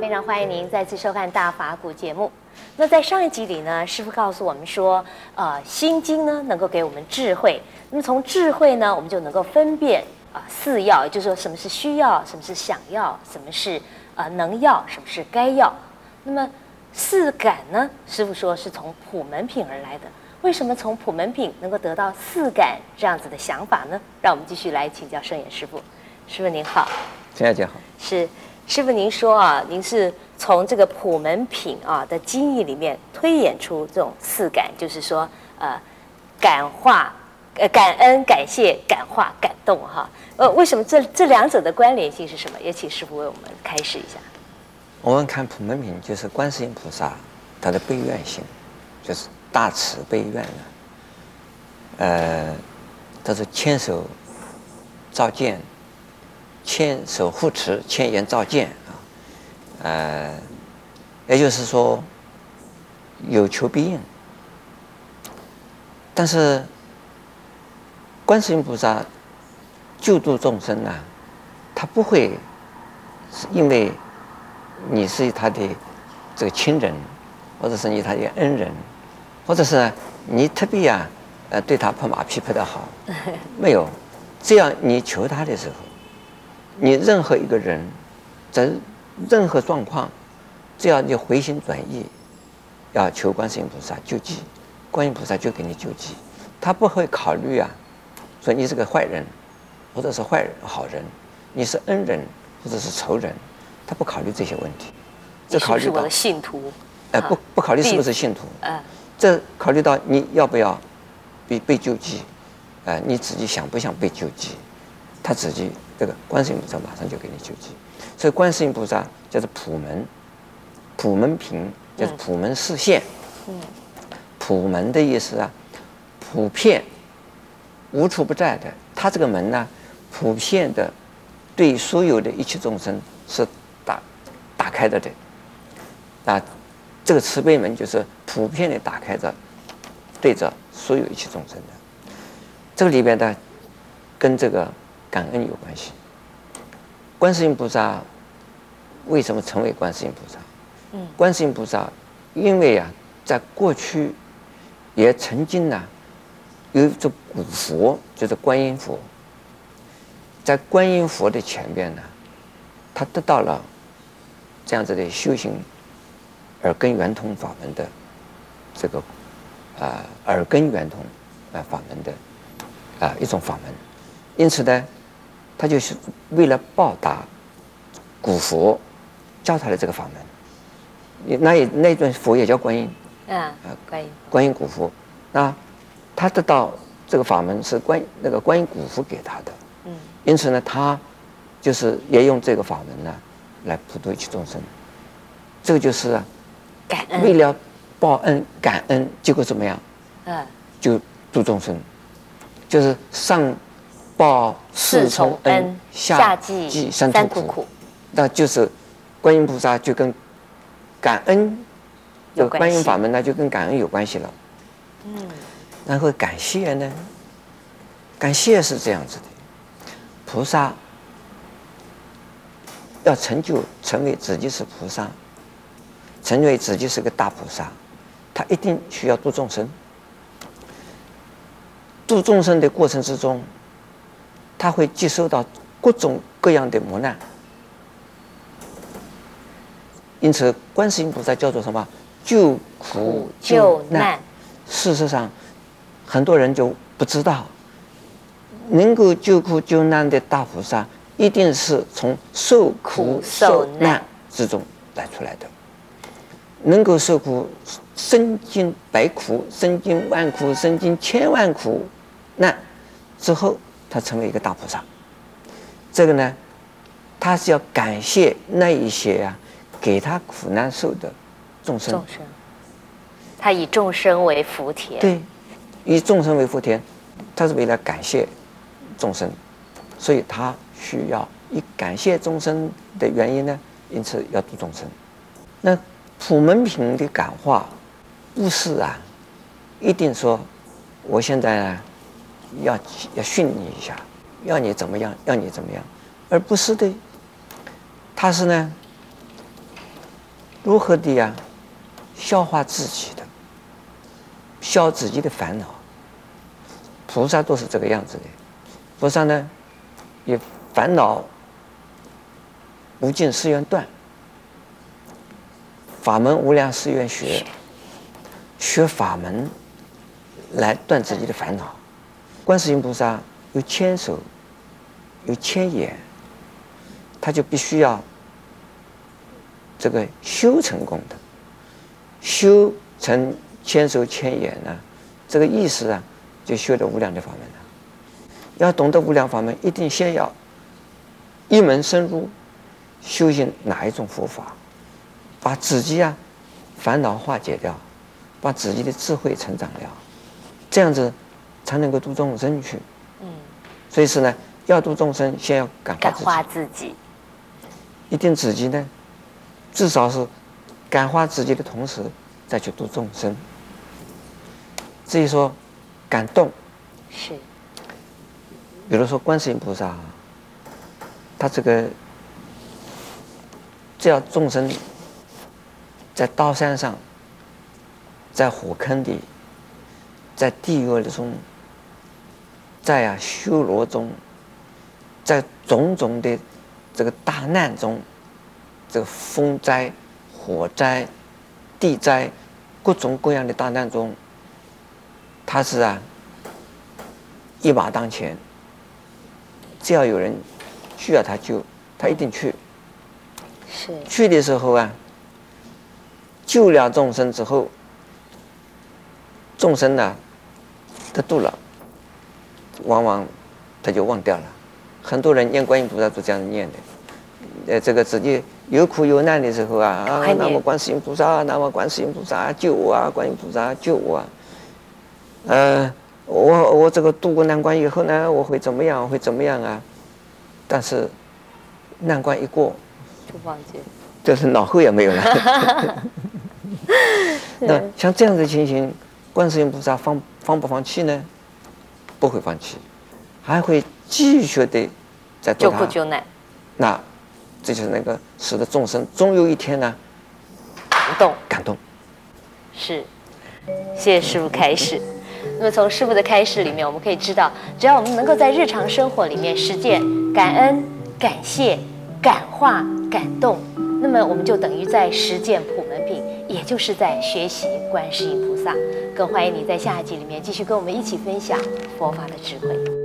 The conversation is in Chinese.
非常欢迎您再次收看《大法古》节目。那在上一集里呢，师傅告诉我们说，呃，《心经》呢能够给我们智慧。那么从智慧呢，我们就能够分辨啊、呃、四要，也就是说什么是需要，什么是想要，什么是呃能要，什么是该要。那么四感呢，师傅说是从普门品而来的。为什么从普门品能够得到四感这样子的想法呢？让我们继续来请教圣严师傅。师傅您好，陈小姐好。是师傅，您说啊，您是从这个普门品啊的经义里面推演出这种四感，就是说呃，感化、呃感恩、感谢、感化、感动哈。呃，为什么这这两者的关联性是什么？也请师傅为我们开示一下。我们看普门品，就是观世音菩萨他的悲愿心，就是。大慈悲愿呢，呃，他是千手照见，千手护持，千眼照见啊，呃，也就是说有求必应。但是观世音菩萨救度众生呢，他不会是因为你是他的这个亲人，或者是你他的恩人。或者是你特别啊，呃，对他拍马屁拍得好，没有，这样你求他的时候，你任何一个人，在任何状况，只要你回心转意，要求观世音菩萨救济，观音菩萨就给你救济，他不会考虑啊，说你是个坏人，或者是坏人好人，你是恩人或者是仇人，他不考虑这些问题，这考虑到信徒，哎，不不考虑是不是信徒，这考虑到你要不要被被救济，呃，你自己想不想被救济，他自己这个观世音菩萨马上就给你救济，所以观世音菩萨叫做普门，普门品叫做普门示现，嗯，普门的意思啊，普遍无处不在的，他这个门呢，普遍的对所有的一切众生是打打开的的，啊。这个慈悲门就是普遍的打开着，对着所有一切众生的。这个里边呢，跟这个感恩有关系。观世音菩萨为什么成为观世音菩萨？嗯，观世音菩萨因为啊，在过去也曾经呢，有一种古佛，就是观音佛，在观音佛的前面呢，他得到了这样子的修行。耳根圆通法门的这个啊，耳根圆通啊法门的啊一种法门，因此呢，他就是为了报答古佛教他的这个法门，那也那尊佛也叫观音，啊，观音观音古佛，那他得到这个法门是观那个观音古佛给他的，嗯，因此呢，他就是也用这个法门呢来普度一切众生，这个就是啊。为了报恩感恩，结果怎么样？嗯，就度众生，就是上报四重恩，下济三途苦。那就是观音菩萨就跟感恩有观音法门，那就跟感恩有关系了。嗯，然后感谢呢？感谢是这样子的，菩萨要成就成为自己是菩萨。成为自己是个大菩萨，他一定需要度众生。度众生的过程之中，他会接受到各种各样的磨难。因此，观世音菩萨叫做什么？救苦救难。事实上，很多人就不知道，能够救苦救难的大菩萨，一定是从受苦受难之中来出来的。能够受苦，身经百苦，身经万苦，身经千万苦难之后，他成为一个大菩萨。这个呢，他是要感谢那一些呀、啊，给他苦难受的众生。众生，他以众生为福田。对，以众生为福田，他是为了感谢众生，所以他需要以感谢众生的原因呢，因此要度众生。那。普门品的感化，不是啊，一定说，我现在呢，要要训你一下，要你怎么样，要你怎么样，而不是的，他是呢，如何的呀？消化自己的，消自己的烦恼。菩萨都是这个样子的。菩萨呢，以烦恼无尽誓愿断，法门无量誓愿学，学法门来断自己的烦恼。观世音菩萨有千手，有千眼，他就必须要这个修成功的，修成千手千眼呢，这个意思啊。就修的无量的法门了。要懂得无量法门，一定先要一门深入修行哪一种佛法，把自己啊烦恼化解掉，把自己的智慧成长了，这样子才能够度众生去。嗯。所以是呢，要度众生，先要感化自己。感化自己。一定自己呢，至少是感化自己的同时，再去度众生。至于说。感动，是。比如说观世音菩萨，他这个只要众生在刀山上，在火坑里，在地狱中，在啊修罗中，在种种的这个大难中，这个风灾、火灾、地灾，各种各样的大难中。他是啊，一马当前，只要有人需要他救，他一定去。是。去的时候啊，救了众生之后，众生呢，得度了，往往他就忘掉了。很多人念观音菩萨都这样念的，呃，这个自己有苦有难的时候啊，啊，南无观世音菩萨，南无观世音菩萨救我啊，观音菩萨救我啊。呃，我我这个渡过难关以后呢，我会怎么样？会怎么样啊？但是难关一过，就忘记，就是脑后也没有了。那像这样的情形，观世音菩萨放放不放弃呢？不会放弃，还会继续的在救苦救难。那这就是那个使得众生终有一天呢，感动感动。是，谢谢师傅开示。那么从师傅的开示里面，我们可以知道，只要我们能够在日常生活里面实践感恩、感谢、感化、感动，那么我们就等于在实践普门品，也就是在学习观世音菩萨。更欢迎你在下一集里面继续跟我们一起分享佛法的智慧。